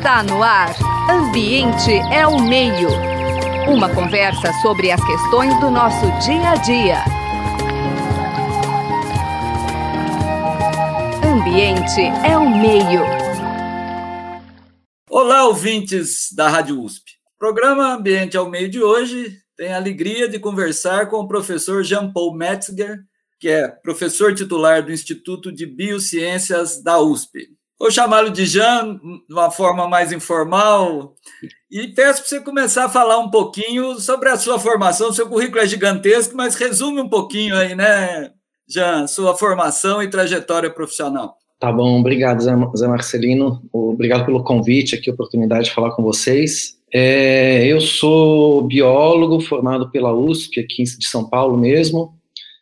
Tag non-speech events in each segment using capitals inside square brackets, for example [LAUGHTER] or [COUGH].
Está no ar. Ambiente é o meio. Uma conversa sobre as questões do nosso dia a dia. Ambiente é o meio. Olá, ouvintes da Rádio USP. O programa Ambiente é o meio de hoje tem a alegria de conversar com o professor Jean-Paul Metzger, que é professor titular do Instituto de Biociências da USP. Vou chamá-lo de Jean, de uma forma mais informal, e peço para você começar a falar um pouquinho sobre a sua formação. Seu currículo é gigantesco, mas resume um pouquinho aí, né, Jean, sua formação e trajetória profissional. Tá bom, obrigado, Zé Marcelino. Obrigado pelo convite aqui, oportunidade de falar com vocês. É, eu sou biólogo formado pela USP, aqui de São Paulo mesmo.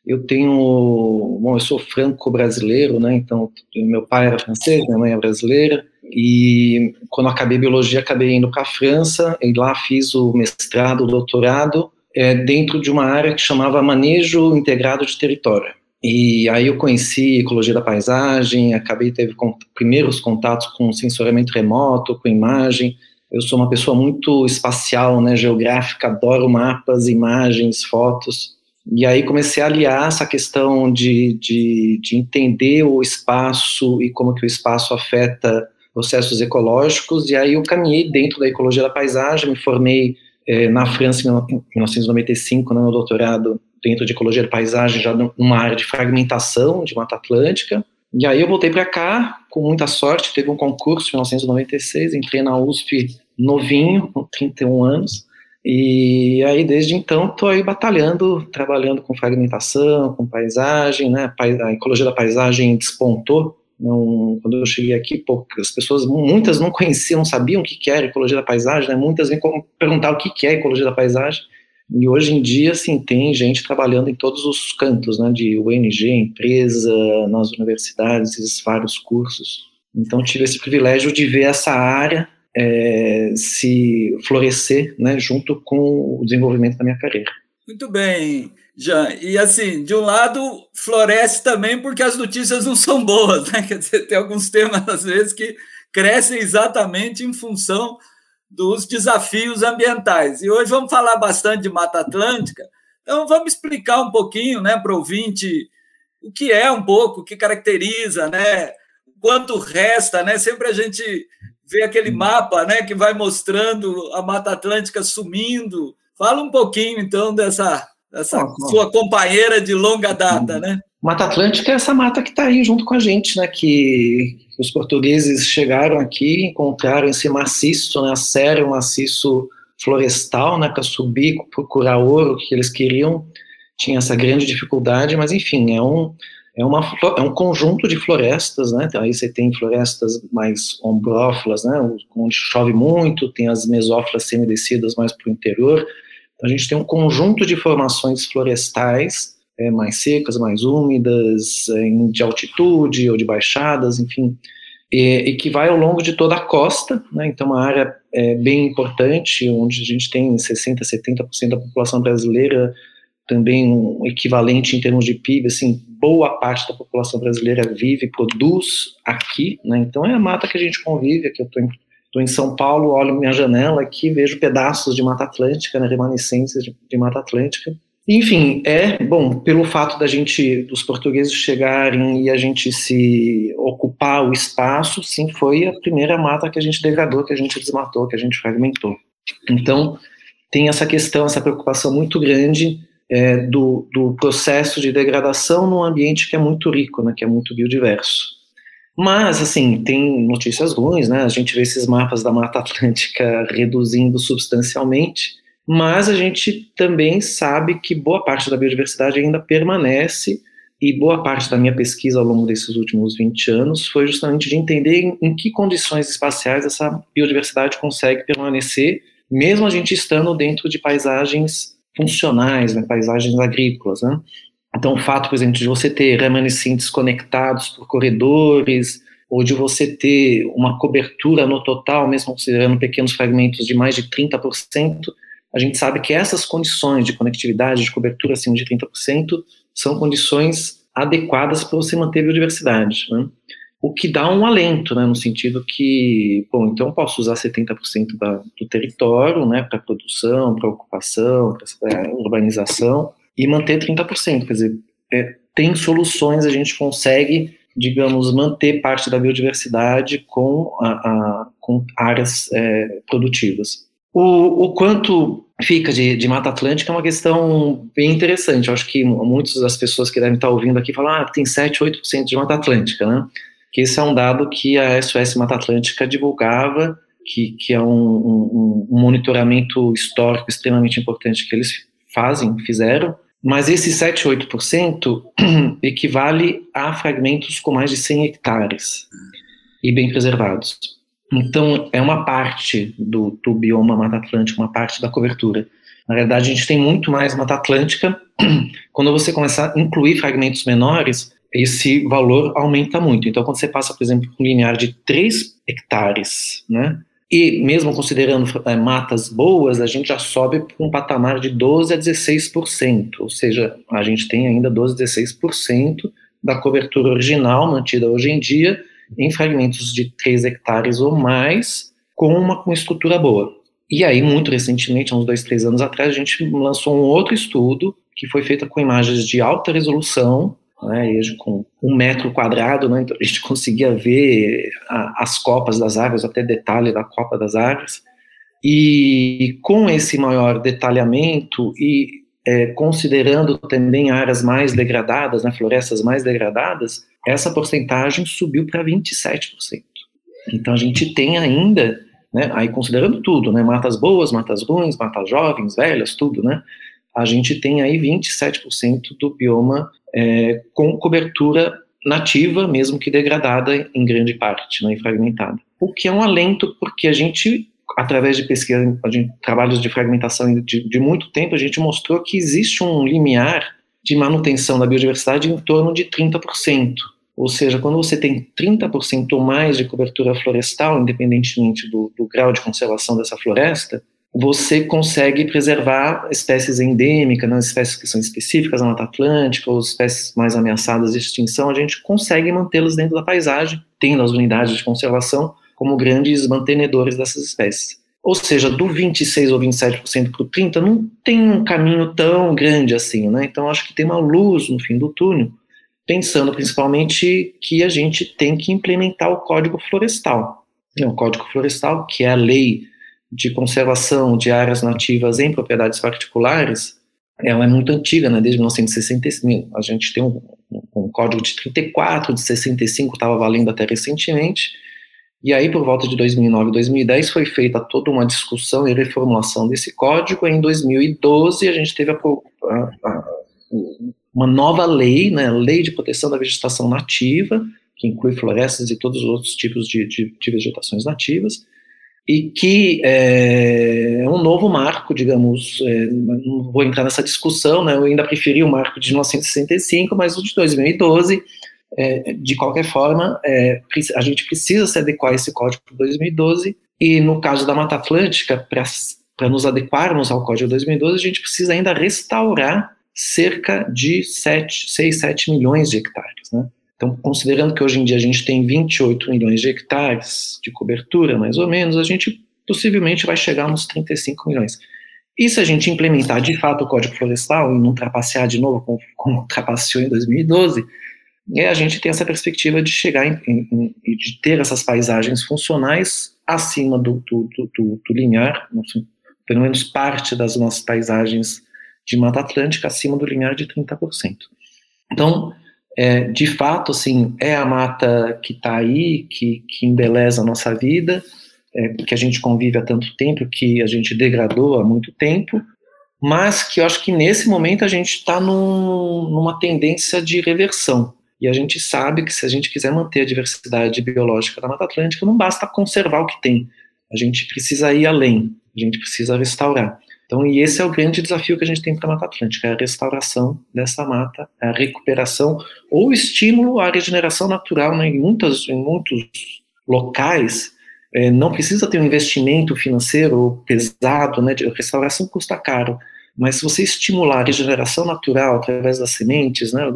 Eu tenho, bom, eu sou franco-brasileiro, né? Então, meu pai era francês, minha mãe é brasileira. E quando acabei biologia, acabei indo para a França e lá fiz o mestrado, o doutorado é, dentro de uma área que chamava manejo integrado de território. E aí eu conheci ecologia da paisagem, acabei teve com, primeiros contatos com sensoriamento remoto, com imagem. Eu sou uma pessoa muito espacial, né, geográfica, adoro mapas, imagens, fotos. E aí comecei a aliar essa questão de, de, de, entender o espaço e como que o espaço afeta processos ecológicos, e aí eu caminhei dentro da ecologia da paisagem, me formei eh, na França em 1995, no meu doutorado, dentro de ecologia da paisagem, já numa área de fragmentação de Mata Atlântica, e aí eu voltei para cá, com muita sorte, teve um concurso em 1996, entrei na USP novinho, com 31 anos, e aí, desde então, estou aí batalhando, trabalhando com fragmentação, com paisagem, né? A ecologia da paisagem despontou. Não, quando eu cheguei aqui, poucas pessoas, muitas não conheciam, não sabiam o que era ecologia da paisagem, né? Muitas vêm perguntar o que é ecologia da paisagem. E hoje em dia, sim, tem gente trabalhando em todos os cantos, né? De ONG, empresa, nas universidades, vários cursos. Então, tive esse privilégio de ver essa área é, se florescer né, junto com o desenvolvimento da minha carreira. Muito bem, Jean. E assim, de um lado, floresce também porque as notícias não são boas, né? Quer dizer, tem alguns temas, às vezes, que crescem exatamente em função dos desafios ambientais. E hoje vamos falar bastante de Mata Atlântica. Então, vamos explicar um pouquinho né, para o ouvinte o que é um pouco, o que caracteriza, né? Quanto resta, né? Sempre a gente ver aquele mapa né, que vai mostrando a Mata Atlântica sumindo. Fala um pouquinho, então, dessa, dessa sua companheira de longa data, uhum. né? Mata Atlântica é essa mata que está aí junto com a gente, né? Que os portugueses chegaram aqui, encontraram esse maciço, né? A serra, um maciço florestal, né? Para subir, procurar ouro que eles queriam. Tinha essa grande dificuldade, mas enfim, é um, é, uma, é um conjunto de florestas, né? Então, aí você tem florestas mais ombrófilas, né? Onde chove muito, tem as mesófilas semidescidas mais para o interior. Então, a gente tem um conjunto de formações florestais é, mais secas, mais úmidas, é, de altitude ou de baixadas, enfim, e, e, que vai ao longo de toda a costa, né? Então, uma área é, bem importante, onde a gente tem 60%, 70% da população brasileira também um equivalente em termos de PIB, assim, boa parte da população brasileira vive, produz aqui, né? Então é a mata que a gente convive, aqui eu estou em, tô em São Paulo, olho minha janela aqui, vejo pedaços de Mata Atlântica, né, remanescências de, de Mata Atlântica. Enfim, é bom pelo fato da gente, dos portugueses chegarem e a gente se ocupar o espaço, sim, foi a primeira mata que a gente degradou, que a gente desmatou, que a gente fragmentou. Então tem essa questão, essa preocupação muito grande é, do, do, processo de degradação num ambiente que é muito rico, né, que é muito biodiverso. Mas, assim, tem notícias ruins, né? A gente vê esses mapas da Mata Atlântica [LAUGHS] reduzindo substancialmente, mas a gente também sabe que boa parte da biodiversidade ainda permanece, e boa parte da minha pesquisa ao longo desses últimos 20 anos foi justamente de entender em, em que condições espaciais essa biodiversidade consegue permanecer, mesmo a gente estando dentro de paisagens funcionais, né, paisagens agrícolas. Né? Então, o fato, por exemplo, de você ter remanescentes conectados por corredores, ou de você ter uma cobertura no total, mesmo considerando pequenos fragmentos, de mais de 30%, a gente sabe que essas condições de conectividade, de cobertura acima de 30%, são condições adequadas para você manter a biodiversidade. Né? O que dá um alento, né, no sentido que, bom, então posso usar 70% da, do território, né, para produção, para ocupação, para urbanização, e manter 30%, quer dizer, é, tem soluções, a gente consegue, digamos, manter parte da biodiversidade com, a, a com áreas é, produtivas. O, o, quanto fica de, de, Mata Atlântica é uma questão bem interessante. Eu acho que muitas das pessoas que devem estar ouvindo aqui falam, ah, tem 7, 8% de Mata Atlântica, né? Que esse é um dado que a SOS Mata Atlântica divulgava, que, que é um, um, um monitoramento histórico extremamente importante que eles fazem, fizeram, mas esse 7, 8% [CLEARS THROAT] equivale a fragmentos com mais de 100 hectares e bem preservados. Então, é uma parte do, do bioma Mata Atlântica, uma parte da cobertura. Na verdade, a gente tem muito mais Mata Atlântica. [CLEARS THROAT] Quando você começar a incluir fragmentos menores, esse valor aumenta muito. Então, quando você passa, por exemplo, um linear de 3 hectares, né, e mesmo considerando é, matas boas, a gente já sobe para um patamar de 12 a 16%, ou seja, a gente tem ainda 12 a 16% da cobertura original mantida hoje em dia em fragmentos de 3 hectares ou mais, com uma com estrutura boa. E aí, muito recentemente, uns dois, três anos atrás, a gente lançou um outro estudo que foi feito com imagens de alta resolução, né, com um metro quadrado, né, então a gente [LAUGHS] conseguia ver a, as copas das árvores, até detalhe da copa das árvores, e com esse maior detalhamento e é, considerando também áreas mais degradadas, né, florestas mais degradadas, essa porcentagem subiu para 27%. Então a gente tem ainda, né, aí considerando tudo, né, matas boas, matas ruins, matas jovens, velhas, tudo, né, a gente tem aí 27% do bioma é, com cobertura nativa, mesmo que degradada em grande parte, né, e fragmentada. O que é um alento, porque a gente, através de pesquisa, trabalhos de fragmentação de, de muito tempo, a gente mostrou que existe um limiar de manutenção da biodiversidade em torno de 30%. Ou seja, quando você tem 30% ou mais de cobertura florestal, independentemente do, do grau de conservação dessa floresta, você consegue preservar espécies endêmicas, né, espécies que são específicas na Mata Atlântica, ou espécies mais ameaçadas de extinção, a gente consegue mantê-las dentro da paisagem, tendo as unidades de conservação como grandes mantenedores dessas espécies. Ou seja, do 26 ou 27% para o 30% não tem um caminho tão grande assim, né? Então acho que tem uma luz no fim do túnel, pensando principalmente que a gente tem que implementar o Código Florestal. O Código Florestal, que é a lei de conservação de áreas nativas em propriedades particulares, ela é muito antiga, né, desde 1965. A gente tem um, um código de 34, de 65 estava valendo até recentemente, e aí por volta de 2009 e 2010 foi feita toda uma discussão e reformulação desse código, em 2012 a gente teve a, a, a, uma nova lei, né, Lei de Proteção da Vegetação Nativa, que inclui florestas e todos os outros tipos de, de, de vegetações nativas, e que é, é um novo marco, digamos, é, não vou entrar nessa discussão, né, eu ainda preferi o marco de 1965, mas o de 2012, é, de qualquer forma, é, a gente precisa se adequar a esse código de 2012, e no caso da Mata Atlântica, para nos adequarmos ao código de 2012, a gente precisa ainda restaurar cerca de 7, 6, 7 milhões de hectares, né? Então, considerando que hoje em dia a gente tem 28 milhões de hectares de cobertura, mais ou menos, a gente possivelmente vai chegar nos 35 milhões. E se a gente implementar de fato o Código Florestal e não trapacear de novo como, [LAUGHS] como trapaceou em 2012, é, a gente tem essa perspectiva de chegar em, de ter essas paisagens funcionais acima do, do, do, do, pelo menos parte das nossas paisagens de Mata Atlântica acima do linear de 30%. Então, é, de fato, assim, é a mata que está aí, que, que embeleza a nossa vida, é, que a gente convive há tanto tempo, que a gente degradou há muito tempo, mas que eu acho que nesse momento a gente está num, numa tendência de reversão. E a gente sabe que se a gente quiser manter a diversidade biológica da Mata Atlântica, não basta conservar o que tem. A gente precisa ir além, a gente precisa restaurar. Então, e esse é o grande desafio que a gente tem para a Mata Atlântica, é a restauração dessa mata, a recuperação ou estímulo à regeneração natural, né, em, muitas, em muitos locais, é, não precisa ter um investimento financeiro pesado, né, de restauração custa caro, mas se você estimular a regeneração natural através das sementes, né,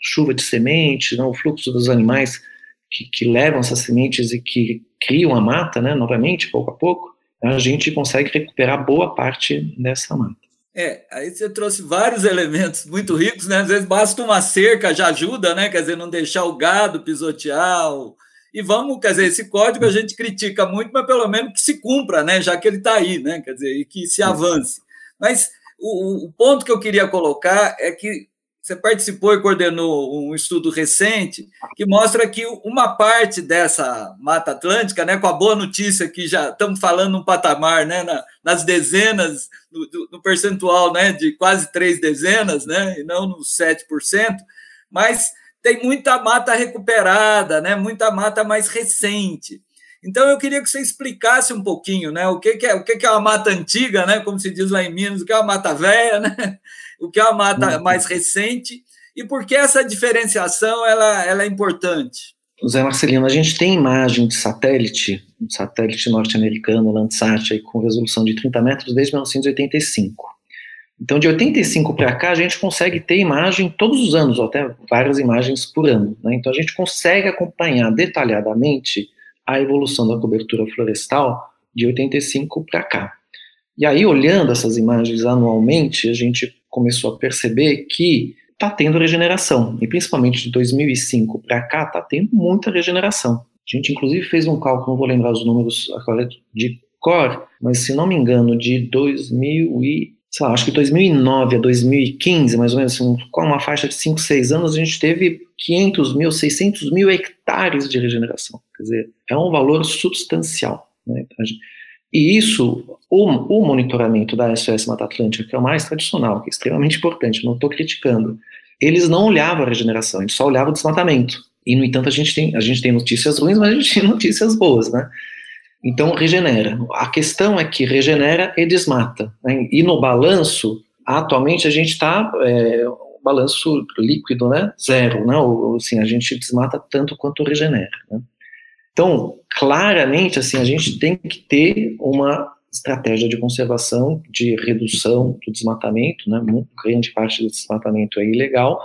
chuva de sementes, né, o fluxo dos animais que, que levam essas sementes e que criam a mata, né, novamente, pouco a pouco, a gente consegue recuperar boa parte dessa mata. É, aí você trouxe vários elementos muito ricos, né? Às vezes basta uma cerca, já ajuda, né? Quer dizer, não deixar o gado pisotear. O... E vamos, quer dizer, esse código a gente critica muito, mas pelo menos que se cumpra, né? Já que ele está aí, né? Quer dizer, e que se avance. Mas o, o ponto que eu queria colocar é que você participou e coordenou um estudo recente que mostra que uma parte dessa Mata Atlântica, né, com a boa notícia que já estamos falando num patamar, né, na, nas dezenas, no, no, percentual né, de quase três dezenas, né, e não nos 7%, mas tem muita mata recuperada, né, muita mata mais recente. Então eu queria que você explicasse um pouquinho, né, o que, que é o que, que é uma mata antiga, né, como se diz lá em Minas, o que é uma mata velha, né, o que é uma mata uhum. mais recente e por que essa diferenciação ela, ela é importante? Zé Marcelino, a gente tem imagem de satélite, um satélite norte-americano, Landsat, aí, com resolução de 30 metros desde 1985. Então, de 85 para cá, a gente consegue ter imagem todos os anos, ou até várias imagens por ano. Né? Então, a gente consegue acompanhar detalhadamente a evolução da cobertura florestal de 85 para cá. E aí, olhando essas imagens anualmente, a gente começou a perceber que está tendo regeneração, e principalmente de 2005 para cá está tendo muita regeneração. A gente inclusive fez um cálculo, não vou lembrar os números agora de cor, mas se não me engano, de 2000 e, sei lá, acho que 2009 a 2015, mais ou menos, assim, uma faixa de 5, 6 anos, a gente teve 500 mil, 600 mil hectares de regeneração. Quer dizer, é um valor substancial. Né? E isso, o, o, monitoramento da SOS Mata Atlântica, que é o mais tradicional, que é extremamente importante, não estou criticando, eles não olhavam a regeneração, eles só olhavam o desmatamento. E, no entanto, a gente tem, a gente tem notícias ruins, mas a gente tem [LAUGHS] notícias boas, né? Então, regenera. A questão é que regenera e desmata. Né? E no balanço, atualmente, a gente está, é, balanço líquido, né? Zero, né? Ou, assim, a gente desmata tanto quanto regenera, né? Então, claramente, assim, a gente tem que ter uma estratégia de conservação, de redução do desmatamento, né, muito grande parte do desmatamento é ilegal,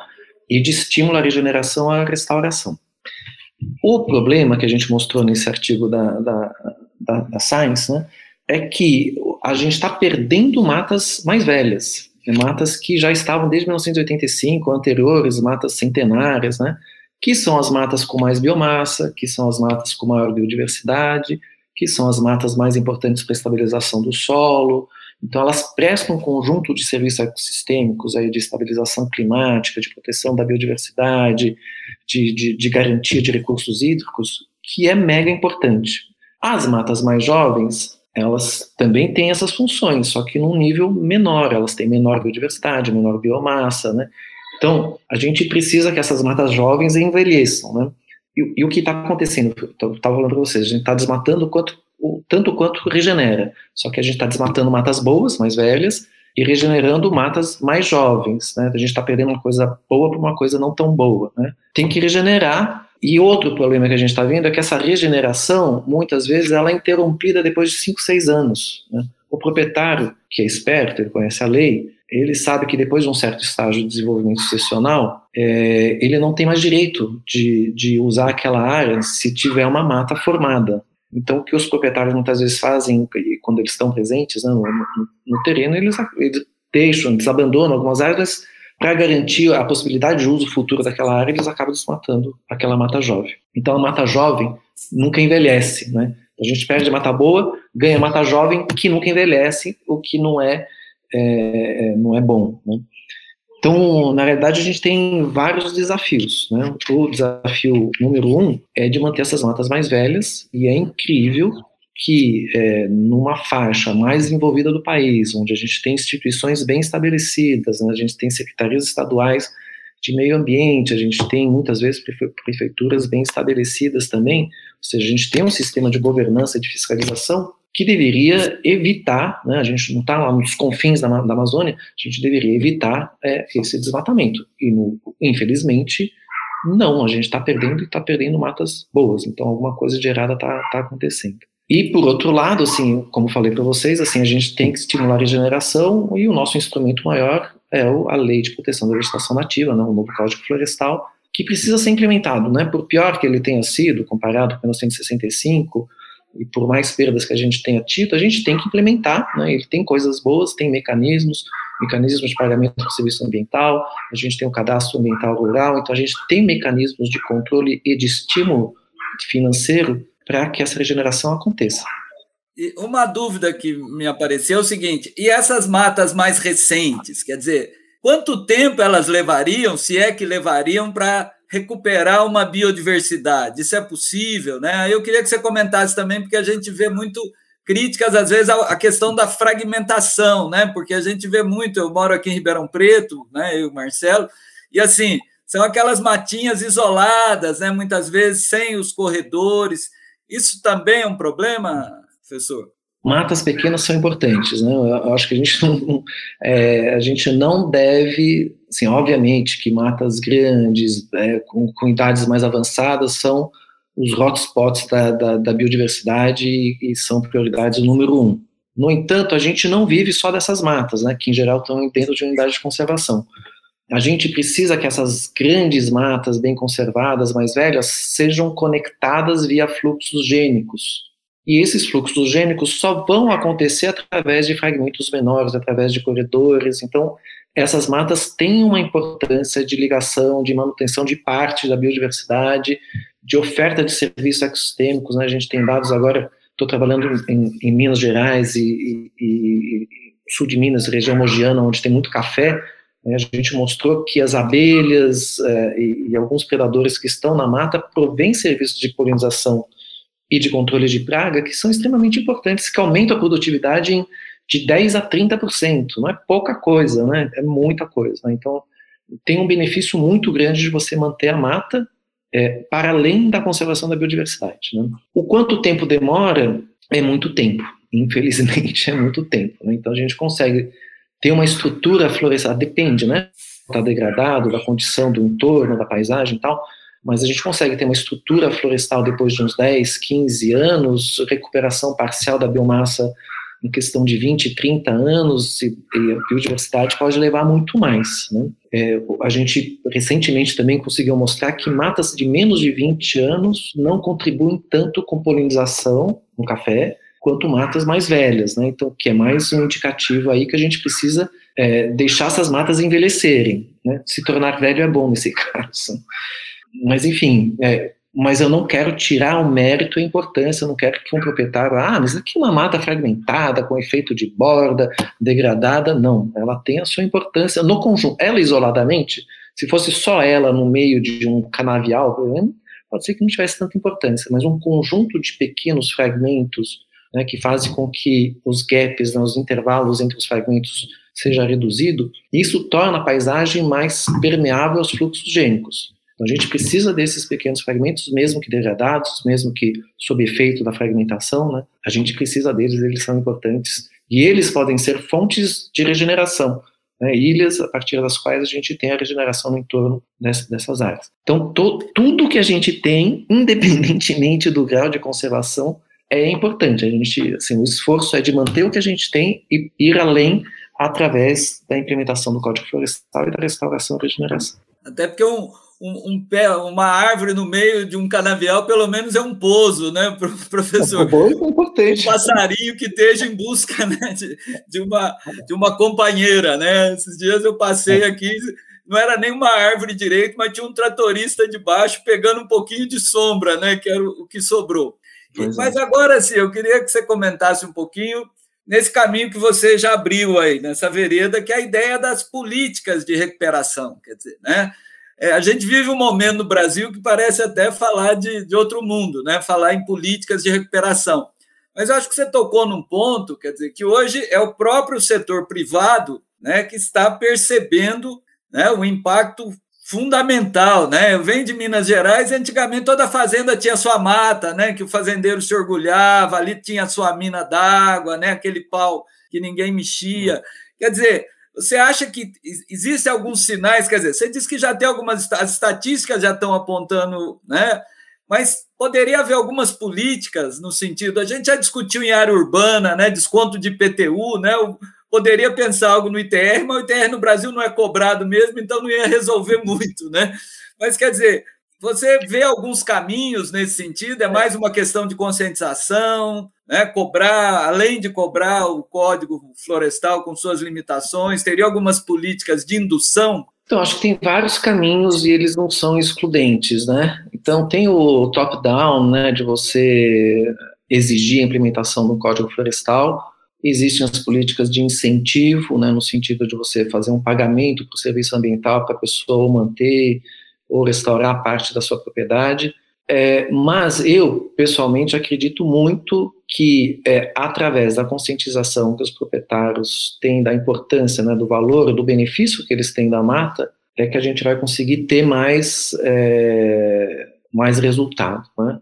e de estímulo à regeneração à restauração. O problema que a gente mostrou nesse artigo da, da, da, da Science né, é que a gente está perdendo matas mais velhas, né, matas que já estavam desde 1985, anteriores, matas centenárias, né, que são as matas com mais biomassa, que são as matas com maior biodiversidade, que são as matas mais importantes para a estabilização do solo. Então, elas prestam um conjunto de serviços ecossistêmicos aí de estabilização climática, de proteção da biodiversidade, de, de, de garantia de recursos hídricos, que é mega importante. As matas mais jovens, elas também têm essas funções, só que num nível menor, elas têm menor biodiversidade, menor biomassa, né? Então, a gente precisa que essas matas jovens envelheçam, né? E, e o que está acontecendo? Estava falando para vocês, a gente está desmatando quanto, o, tanto quanto regenera. Só que a gente está desmatando matas boas, mais velhas, e regenerando matas mais jovens. Né? A gente está perdendo uma coisa boa para uma coisa não tão boa. Né? Tem que regenerar. E outro problema que a gente está vendo é que essa regeneração, muitas vezes, ela é interrompida depois de 5, 6 anos. Né? O proprietário, que é esperto, ele conhece a lei, ele sabe que depois de um certo estágio de desenvolvimento sucessional, é, ele não tem mais direito de, de usar aquela área se tiver uma mata formada. Então, o que os proprietários muitas vezes fazem, quando eles estão presentes né, no, no, terreno, eles, eles deixam, eles abandonam algumas áreas para garantir a possibilidade de uso futuro daquela área, eles acabam desmatando aquela mata jovem. Então, a mata jovem nunca envelhece, né? A gente perde mata boa, ganha mata jovem que nunca envelhece, o que não é é, é, não é bom. Né? Então, na realidade, a gente tem vários desafios. Né? O desafio número um é de manter essas matas mais velhas, e é incrível que é, numa faixa mais envolvida do país, onde a gente tem instituições bem estabelecidas, né? a gente tem secretarias estaduais de meio ambiente, a gente tem muitas vezes prefeituras bem estabelecidas também, ou seja, a gente tem um sistema de governança e de fiscalização que deveria evitar, né, a gente não está lá nos confins da, da, Amazônia, a gente deveria evitar é, esse desmatamento. E, no, infelizmente, não, a gente está perdendo e está perdendo matas boas, então alguma coisa de errada está tá acontecendo. E, por outro lado, assim, como falei para vocês, assim, a gente tem que estimular a regeneração e o nosso instrumento maior é a Lei de Proteção da Vegetação Nativa, né, o novo Código Florestal, que precisa ser implementado, né? Por pior que ele tenha sido, comparado com 1965, e por mais perdas que a gente tenha tido, a gente tem que implementar, né? Ele tem coisas boas, tem mecanismos, mecanismos de pagamento do serviço ambiental, a gente tem o cadastro ambiental rural, então a gente tem mecanismos de controle e de estímulo financeiro para que essa regeneração aconteça. E uma dúvida que me apareceu é o seguinte: e essas matas mais recentes, quer dizer, quanto tempo elas levariam, se é que levariam, para recuperar uma biodiversidade? Isso é possível, né? Eu queria que você comentasse também, porque a gente vê muito críticas, às vezes, à questão da fragmentação, né? Porque a gente vê muito, eu moro aqui em Ribeirão Preto, né? Eu e o Marcelo, e assim, são aquelas matinhas isoladas, né? Muitas vezes sem os corredores. Isso também é um problema, professor? Matas pequenas são importantes, né? Eu acho que a gente não, [LAUGHS] é, a gente não deve, assim, obviamente que matas grandes, é, com, com idades mais avançadas, são os hotspots da, da, da biodiversidade e, e, são prioridades número um. No entanto, a gente não vive só dessas matas, né, que em geral estão dentro de unidade de conservação. A gente precisa que essas grandes matas bem conservadas, mais velhas, sejam conectadas via fluxos gênicos. E esses fluxos gênicos só vão acontecer através de fragmentos menores, através de corredores. Então, essas matas têm uma importância de ligação, de manutenção de parte da biodiversidade, de oferta de serviços ecossistêmicos. Né? A gente tem dados agora, estou trabalhando em, em, Minas Gerais e, e, e, sul de Minas, região mogiana, onde tem muito café. Né? A gente mostrou que as abelhas é, e, alguns predadores que estão na mata provêm serviços de polinização e de controle de praga que são extremamente importantes, que aumentam a produtividade em, de 10 a 30%. Não é pouca coisa, né? É muita coisa. Né? Então, tem um benefício muito grande de você manter a mata é, para além da conservação da biodiversidade. Né? O quanto tempo demora é muito tempo, infelizmente [LAUGHS] é muito tempo. Né? Então a gente consegue ter uma estrutura florestal, depende, né? Está degradado, da condição do entorno, da paisagem e tal, mas a gente consegue ter uma estrutura florestal depois de uns 10, 15 anos, recuperação parcial da biomassa em questão de 20, 30 anos, e, e a biodiversidade pode levar muito mais. Né? É, a gente recentemente também conseguiu mostrar que matas de menos de 20 anos não contribuem tanto com polinização no café quanto matas mais velhas, né? Então, que é mais um indicativo aí que a gente precisa é, deixar essas matas envelhecerem, né? Se tornar velho é bom nesse [LAUGHS] caso. Mas, enfim, é, mas eu não quero tirar o mérito e a importância, eu não quero que um proprietário, ah, mas aqui é uma mata fragmentada, com efeito de borda, degradada, não, ela tem a sua importância no conjunto, ela isoladamente, se fosse só ela no meio de um canavial, por exemplo, pode ser que não tivesse tanta importância, mas um conjunto de pequenos fragmentos, né, que fazem com que os gaps, né, os intervalos entre os fragmentos seja reduzido, isso torna a paisagem mais permeável aos fluxos gênicos. Então, a gente precisa desses pequenos fragmentos, mesmo que degradados, mesmo que sob efeito da fragmentação, né? A gente precisa deles, eles são importantes. E eles podem ser fontes de regeneração, né? ilhas a partir das quais a gente tem a regeneração no entorno dessas, dessas áreas. Então, to, tudo que a gente tem, independentemente do grau de conservação, é importante. A gente, assim, o esforço é de manter o que a gente tem e ir além através da implementação do Código Florestal e da restauração e regeneração. Até porque um, um, um, pé, uma árvore no meio de um canavial, pelo menos é um pouso, né, [LAUGHS] professor? É, é importante. Um passarinho que esteja em busca né, de, de, uma, de uma companheira, né? Esses dias eu passei é. aqui, não era nem uma árvore direito, mas tinha um tratorista de baixo pegando um pouquinho de sombra, né? Que era o que sobrou. E, mas agora sim, eu queria que você comentasse um pouquinho nesse caminho que você já abriu aí, nessa vereda, que é a ideia das políticas de recuperação, quer dizer, né? É, a gente vive um momento no Brasil que parece até falar de, de outro mundo, né? falar em políticas de recuperação. Mas eu acho que você tocou num ponto, quer dizer, que hoje é o próprio setor privado né, que está percebendo né, o impacto fundamental, né? Eu venho de Minas Gerais e antigamente toda fazenda tinha sua mata, né? Que o fazendeiro se orgulhava, ali tinha sua mina d'água, né? Aquele pau que ninguém mexia. Quer dizer, você acha que existem alguns sinais? Quer dizer, você disse que já tem algumas as estatísticas já estão apontando, né? Mas poderia haver algumas políticas no sentido. A gente já discutiu em área urbana, né? Desconto de PTU, né? O poderia pensar algo no ITR, mas o ITR no Brasil não é cobrado mesmo, então não ia resolver [LAUGHS] muito, né? Mas quer dizer, você vê alguns caminhos nesse sentido? É mais uma questão de conscientização, né? cobrar, além de cobrar o código florestal com suas limitações, teria algumas políticas de indução? Então, acho que tem vários caminhos e eles não são excludentes, né? Então, tem o top-down, né, de você exigir a implementação do código florestal, Existem as políticas de incentivo, né, no sentido de você fazer um pagamento para o serviço ambiental para a pessoa manter ou restaurar parte da sua propriedade. É, mas eu, pessoalmente, acredito muito que, é, através da conscientização que os proprietários têm da importância, né, do valor, do benefício que eles têm da mata, é que a gente vai conseguir ter mais, é, mais resultado. Né?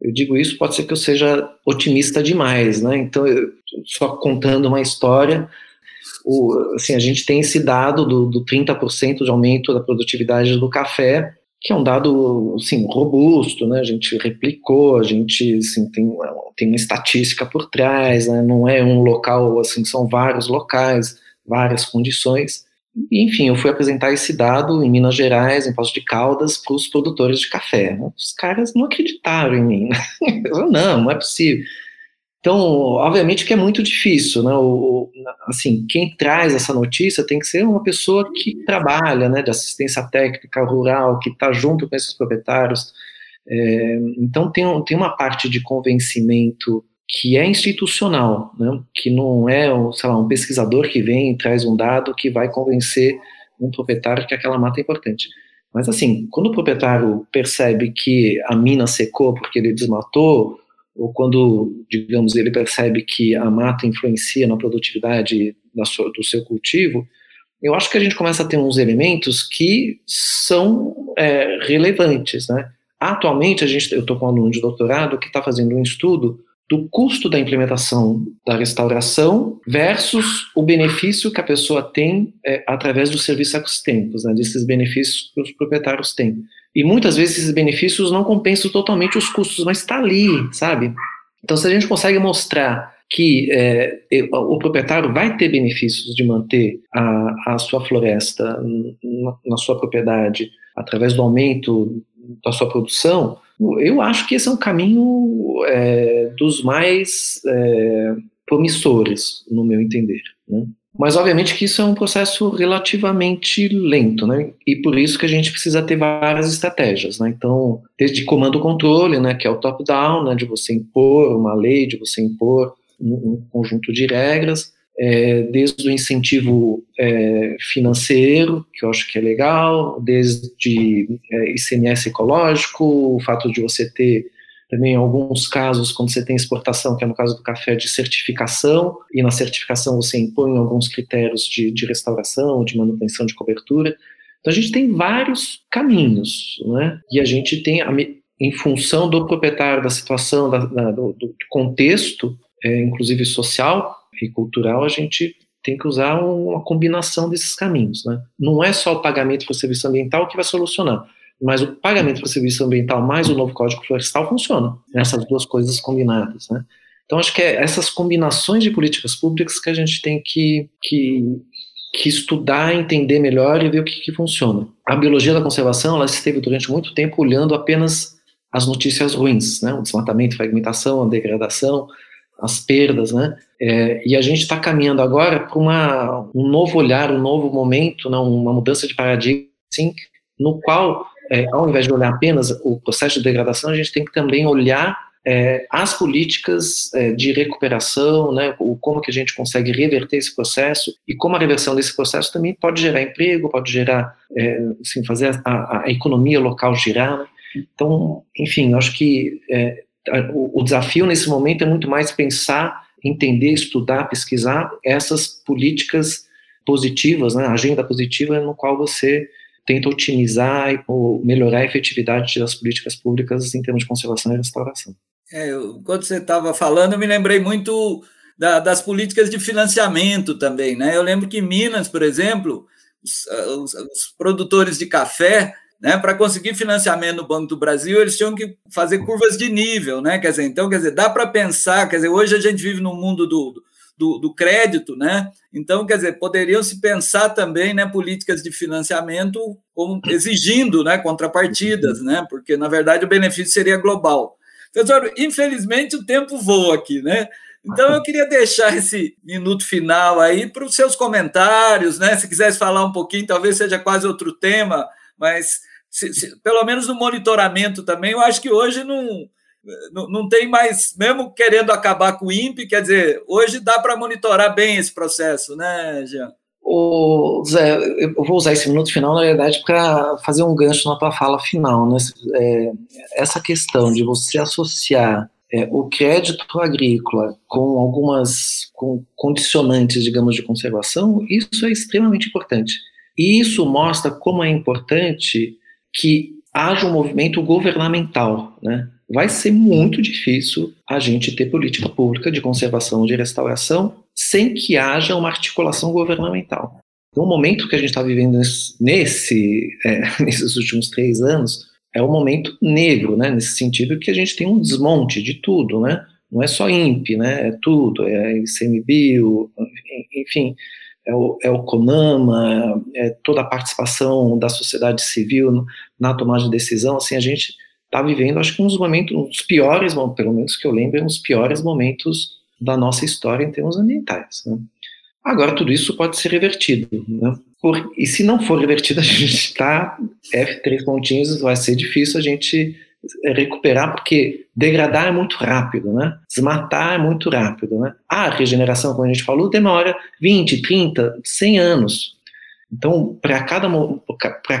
Eu digo isso, pode ser que eu seja otimista demais, né? Então, eu, só contando uma história, o, assim, a gente tem esse dado do, do 30% de aumento da produtividade do café, que é um dado assim, robusto, né? a gente replicou, a gente assim, tem, tem uma estatística por trás, né? não é um local, assim, são vários locais, várias condições. Enfim, eu fui apresentar esse dado em Minas Gerais, em Poços de Caldas, para os produtores de café. Os caras não acreditaram em mim. [LAUGHS] Eu, não, não é possível. Então, obviamente que é muito difícil, né? O, assim, quem traz essa notícia tem que ser uma pessoa que trabalha, né, de assistência técnica rural, que está junto com esses proprietários. É, então, tem, tem uma parte de convencimento que é institucional, né? Que não é, sei lá, um pesquisador que vem e traz um dado que vai convencer um proprietário que aquela mata é importante. Mas assim, quando o proprietário percebe que a mina secou porque ele desmatou, ou quando, digamos, ele percebe que a mata influencia na produtividade sua, do seu cultivo, eu acho que a gente começa a ter uns elementos que são é, relevantes, né? Atualmente, a gente, eu estou com um aluno de doutorado que está fazendo um estudo do custo da implementação da restauração versus o benefício que a pessoa tem é, através dos serviços ecossistêmicos, né, desses benefícios que os proprietários têm. E muitas vezes esses benefícios não compensam totalmente os custos, mas está ali, sabe? Então, se a gente consegue mostrar que é, o proprietário vai ter benefícios de manter a, a sua floresta na, na sua propriedade através do aumento da sua produção, eu acho que esse é um caminho é, dos mais é, promissores, no meu entender. Né? Mas, obviamente, que isso é um processo relativamente lento, né? E por isso que a gente precisa ter várias estratégias, né? Então, desde comando-controle, né, que é o top-down, né, de você impor uma lei, de você impor um, um conjunto de regras, é, desde o incentivo é, financeiro, que eu acho que é legal, desde é, ICMS ecológico, o fato de você ter também alguns casos, quando você tem exportação, que é no caso do café, de certificação, e na certificação você impõe alguns critérios de, de restauração, de manutenção de cobertura. Então a gente tem vários caminhos, né? E a gente tem, em função do proprietário, da situação, da, da, do, do, contexto, é, inclusive social e cultural, a gente tem que usar uma combinação desses caminhos, né? Não é só o pagamento para o serviço ambiental que vai solucionar mas o pagamento para serviço ambiental mais o novo Código Florestal funciona, essas duas coisas combinadas, né? Então, acho que é essas combinações de políticas públicas que a gente tem que, que, que estudar, entender melhor e ver o que, que funciona. A biologia da conservação, ela esteve durante muito tempo olhando apenas as notícias ruins, né? O desmatamento, fragmentação, a degradação, as perdas, né? É, e a gente está caminhando agora para um novo olhar, um novo momento, né? uma mudança de paradigma, assim, no qual é, ao invés de olhar apenas o processo de degradação, a gente tem que também olhar é, as políticas é, de recuperação, né, o, como que a gente consegue reverter esse processo e como a reversão desse processo também pode gerar emprego, pode gerar, é, assim, fazer a, a, economia local girar. Né? Então, enfim, acho que é, o, desafio nesse momento é muito mais pensar, entender, estudar, pesquisar essas políticas positivas, né, agenda positiva no qual você tenta otimizar ou melhorar a efetividade das políticas públicas em termos de conservação e restauração. É, eu, quando você estava falando, eu me lembrei muito da, das políticas de financiamento também, né? Eu lembro que em Minas, por exemplo, os, os, os produtores de café, né, para conseguir financiamento no Banco do Brasil, eles tinham que fazer curvas de nível, né? Quer dizer, então, quer dizer, dá para pensar, quer dizer, hoje a gente vive no mundo do, do, do, crédito, né? Então, quer dizer, poderiam se pensar também, né, políticas de financiamento como exigindo, né, contrapartidas, né? Porque na verdade o benefício seria global. Professor, infelizmente o tempo voa aqui, né? Então eu queria deixar esse minuto final aí para os seus comentários, né? Se quisesse falar um pouquinho, talvez seja quase outro tema, mas se, se, pelo menos no monitoramento também, eu acho que hoje não, não, não tem mais, mesmo querendo acabar com o INPE, quer dizer, hoje dá para monitorar bem esse processo, né, Jean? O Zé, eu vou usar esse minuto final, na verdade, para fazer um gancho na tua fala final. Né? É, essa questão de você associar é, o crédito agrícola com algumas com condicionantes, digamos, de conservação, isso é extremamente importante. E isso mostra como é importante que haja um movimento governamental. Né? Vai ser muito difícil a gente ter política pública de conservação de restauração sem que haja uma articulação governamental. No momento que a gente está vivendo nesse, é, [LAUGHS] nesses últimos três anos, é um momento negro, né, nesse sentido que a gente tem um desmonte de tudo, né, não é só INPE, né, é tudo, é ICMBio, enfim, é o, é o CONAMA, é toda a participação da sociedade civil na tomada de decisão, assim, a gente está vivendo, acho que um dos momentos, um dos piores, pelo menos que eu lembro, um dos piores momentos da nossa história em termos ambientais. Né? Agora, tudo isso pode ser revertido. Né? Por, e se não for revertido, [LAUGHS] a gente está, F3 pontinhos, vai ser difícil a gente recuperar, porque degradar é muito rápido, né? Desmatar é muito rápido, né? A regeneração, como a gente falou, demora 20, 30, 100 anos. Então, para cada,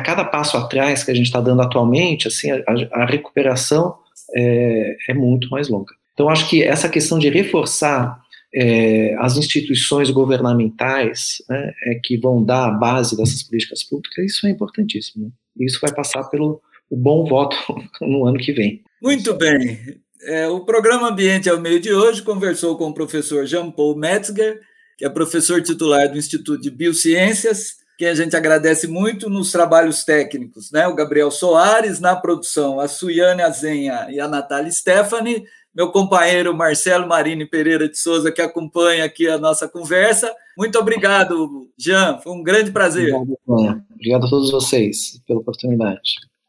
cada passo atrás que a gente está dando atualmente, assim, a, a recuperação é, é muito mais longa. Então, acho que essa questão de reforçar é, as instituições governamentais né, é, que vão dar a base dessas políticas públicas, isso é importantíssimo. Né? Isso vai passar pelo bom voto [LAUGHS] no ano que vem. Muito bem. É, o programa Ambiente ao Meio de hoje conversou com o professor Jean-Paul Metzger, que é professor titular do Instituto de Biociências, quem a gente agradece muito nos trabalhos técnicos, né? O Gabriel Soares, na produção, a Suiane Azenha e a Natália Stephanie, meu companheiro Marcelo Marini Pereira de Souza, que acompanha aqui a nossa conversa. Muito obrigado, Jean, foi um grande prazer. Obrigado, obrigado a todos vocês pela oportunidade.